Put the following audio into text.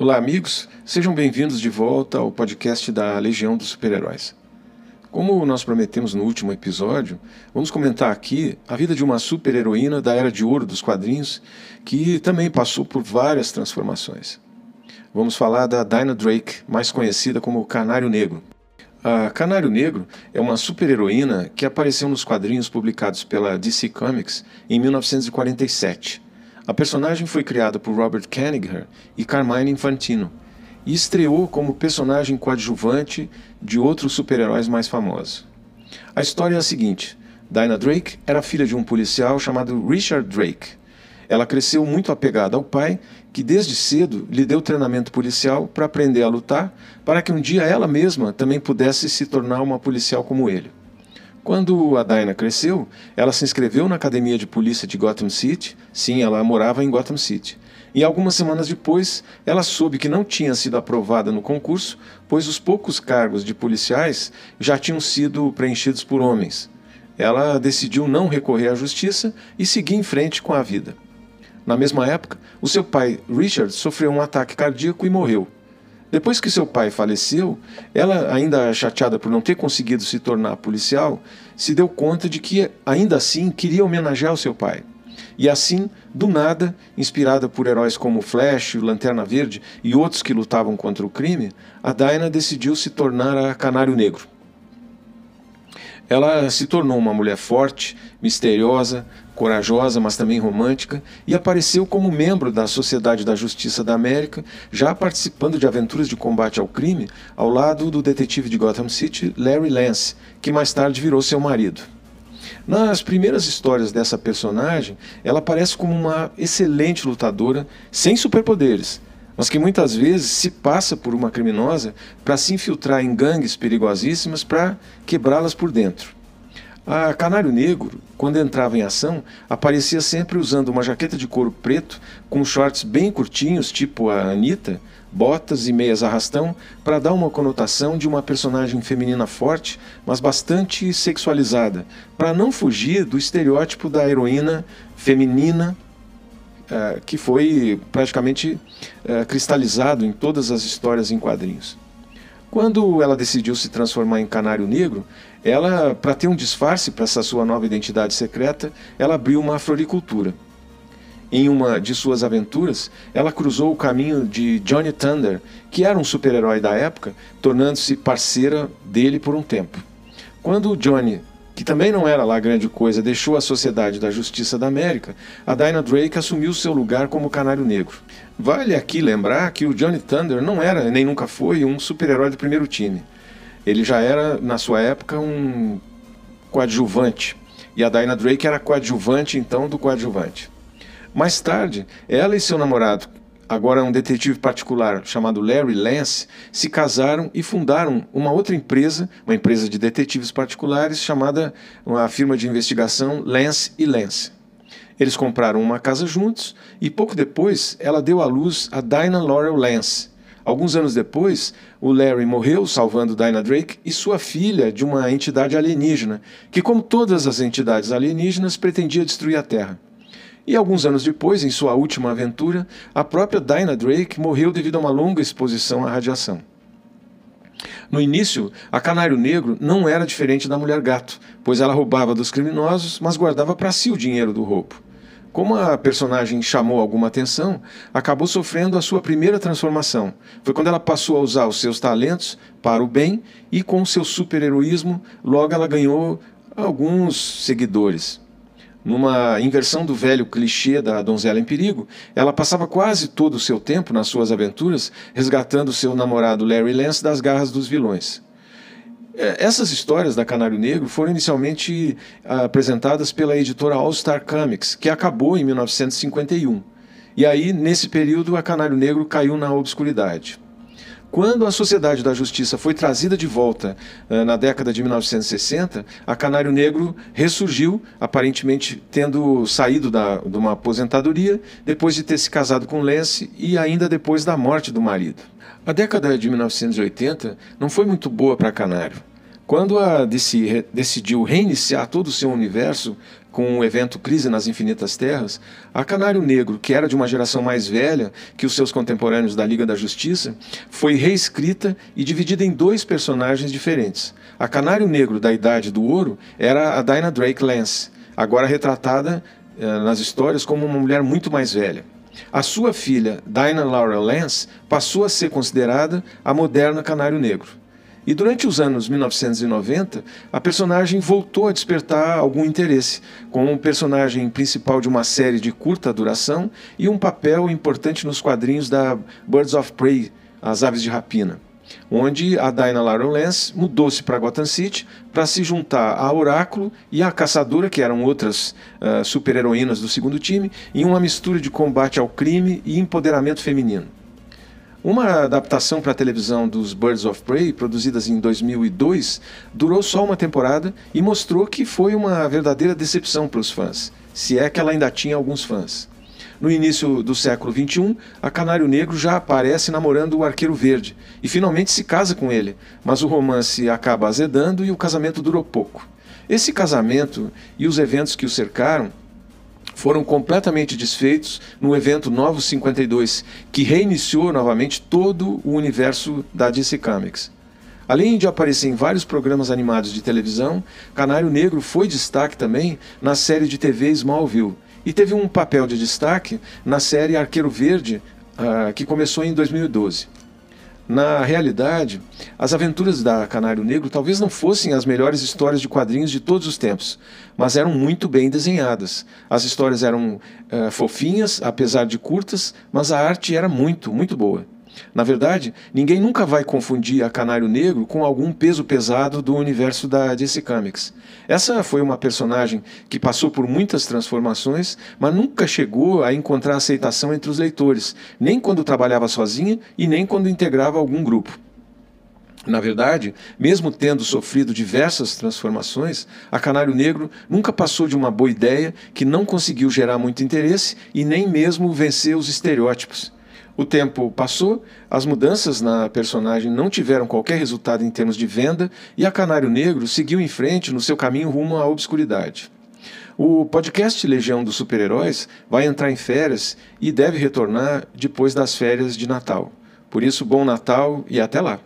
Olá, amigos. Sejam bem-vindos de volta ao podcast da Legião dos Super-Heróis. Como nós prometemos no último episódio, vamos comentar aqui a vida de uma super-heroína da Era de Ouro dos quadrinhos que também passou por várias transformações. Vamos falar da Dinah Drake, mais conhecida como Canário Negro. A Canário Negro é uma super-heroína que apareceu nos quadrinhos publicados pela DC Comics em 1947 a personagem foi criada por Robert Kanigher e Carmine Infantino e estreou como personagem coadjuvante de outros super-heróis mais famosos. A história é a seguinte: Dinah Drake era filha de um policial chamado Richard Drake. Ela cresceu muito apegada ao pai, que desde cedo lhe deu treinamento policial para aprender a lutar, para que um dia ela mesma também pudesse se tornar uma policial como ele. Quando a Dinah cresceu, ela se inscreveu na academia de polícia de Gotham City. Sim, ela morava em Gotham City. E algumas semanas depois, ela soube que não tinha sido aprovada no concurso, pois os poucos cargos de policiais já tinham sido preenchidos por homens. Ela decidiu não recorrer à justiça e seguir em frente com a vida. Na mesma época, o seu pai, Richard, sofreu um ataque cardíaco e morreu. Depois que seu pai faleceu, ela, ainda chateada por não ter conseguido se tornar policial, se deu conta de que, ainda assim, queria homenagear o seu pai. E assim, do nada, inspirada por heróis como Flash, Lanterna Verde e outros que lutavam contra o crime, a Dinah decidiu se tornar a Canário Negro. Ela se tornou uma mulher forte, misteriosa, corajosa, mas também romântica, e apareceu como membro da Sociedade da Justiça da América, já participando de aventuras de combate ao crime ao lado do detetive de Gotham City, Larry Lance, que mais tarde virou seu marido. Nas primeiras histórias dessa personagem, ela aparece como uma excelente lutadora sem superpoderes, mas que muitas vezes se passa por uma criminosa para se infiltrar em gangues perigosíssimas para quebrá-las por dentro. A Canário Negro, quando entrava em ação, aparecia sempre usando uma jaqueta de couro preto com shorts bem curtinhos, tipo a Anitta, botas e meias arrastão, para dar uma conotação de uma personagem feminina forte, mas bastante sexualizada, para não fugir do estereótipo da heroína feminina é, que foi praticamente é, cristalizado em todas as histórias em quadrinhos. Quando ela decidiu se transformar em Canário Negro, ela, para ter um disfarce para essa sua nova identidade secreta, ela abriu uma floricultura. Em uma de suas aventuras, ela cruzou o caminho de Johnny Thunder, que era um super-herói da época, tornando-se parceira dele por um tempo. Quando Johnny que também não era lá grande coisa, deixou a Sociedade da Justiça da América, a Dinah Drake assumiu seu lugar como Canário Negro. Vale aqui lembrar que o Johnny Thunder não era, nem nunca foi, um super-herói do primeiro time. Ele já era, na sua época, um coadjuvante. E a Dinah Drake era coadjuvante, então, do coadjuvante. Mais tarde, ela e seu namorado, agora um detetive particular chamado Larry Lance, se casaram e fundaram uma outra empresa, uma empresa de detetives particulares chamada a firma de investigação Lance e Lance. Eles compraram uma casa juntos e pouco depois ela deu à luz a Dinah Laurel Lance. Alguns anos depois, o Larry morreu, salvando Dinah Drake e sua filha de uma entidade alienígena, que, como todas as entidades alienígenas, pretendia destruir a Terra. E alguns anos depois, em sua última aventura, a própria Dinah Drake morreu devido a uma longa exposição à radiação. No início, a Canário Negro não era diferente da Mulher Gato, pois ela roubava dos criminosos, mas guardava para si o dinheiro do roubo. Como a personagem chamou alguma atenção, acabou sofrendo a sua primeira transformação. Foi quando ela passou a usar os seus talentos para o bem e, com seu super-heroísmo, logo ela ganhou alguns seguidores numa inversão do velho clichê da donzela em perigo, ela passava quase todo o seu tempo nas suas aventuras resgatando seu namorado Larry Lance das garras dos vilões. É, essas histórias da Canário Negro foram inicialmente ah, apresentadas pela editora All Star Comics, que acabou em 1951. E aí, nesse período, a Canário Negro caiu na obscuridade. Quando a Sociedade da Justiça foi trazida de volta uh, na década de 1960, a Canário Negro ressurgiu, aparentemente tendo saído da, de uma aposentadoria, depois de ter se casado com Lance e ainda depois da morte do marido. A década de 1980 não foi muito boa para Canário. Quando a DC decidiu reiniciar todo o seu universo com o evento Crise nas Infinitas Terras, a Canário Negro, que era de uma geração mais velha que os seus contemporâneos da Liga da Justiça, foi reescrita e dividida em dois personagens diferentes. A Canário Negro da Idade do Ouro era a Dinah Drake Lance, agora retratada eh, nas histórias como uma mulher muito mais velha. A sua filha, Dinah Laura Lance, passou a ser considerada a moderna Canário Negro. E durante os anos 1990, a personagem voltou a despertar algum interesse, como um personagem principal de uma série de curta duração e um papel importante nos quadrinhos da Birds of Prey, As Aves de Rapina, onde a Dinah Lance mudou-se para Gotham City para se juntar a Oráculo e a Caçadora, que eram outras uh, super-heroínas do segundo time, em uma mistura de combate ao crime e empoderamento feminino. Uma adaptação para televisão dos Birds of Prey, produzidas em 2002, durou só uma temporada e mostrou que foi uma verdadeira decepção para os fãs, se é que ela ainda tinha alguns fãs. No início do século XXI, a Canário Negro já aparece namorando o Arqueiro Verde e finalmente se casa com ele, mas o romance acaba azedando e o casamento durou pouco. Esse casamento e os eventos que o cercaram foram completamente desfeitos no evento Novos 52, que reiniciou novamente todo o universo da DC Comics. Além de aparecer em vários programas animados de televisão, Canário Negro foi destaque também na série de TV Smallville e teve um papel de destaque na série Arqueiro Verde, uh, que começou em 2012. Na realidade, as aventuras da Canário Negro talvez não fossem as melhores histórias de quadrinhos de todos os tempos, mas eram muito bem desenhadas. As histórias eram uh, fofinhas, apesar de curtas, mas a arte era muito, muito boa. Na verdade, ninguém nunca vai confundir a Canário Negro com algum peso pesado do universo da DC Comics. Essa foi uma personagem que passou por muitas transformações, mas nunca chegou a encontrar aceitação entre os leitores, nem quando trabalhava sozinha e nem quando integrava algum grupo. Na verdade, mesmo tendo sofrido diversas transformações, a Canário Negro nunca passou de uma boa ideia que não conseguiu gerar muito interesse e nem mesmo vencer os estereótipos. O tempo passou, as mudanças na personagem não tiveram qualquer resultado em termos de venda e a Canário Negro seguiu em frente no seu caminho rumo à obscuridade. O podcast Legião dos Super-Heróis vai entrar em férias e deve retornar depois das férias de Natal. Por isso, bom Natal e até lá!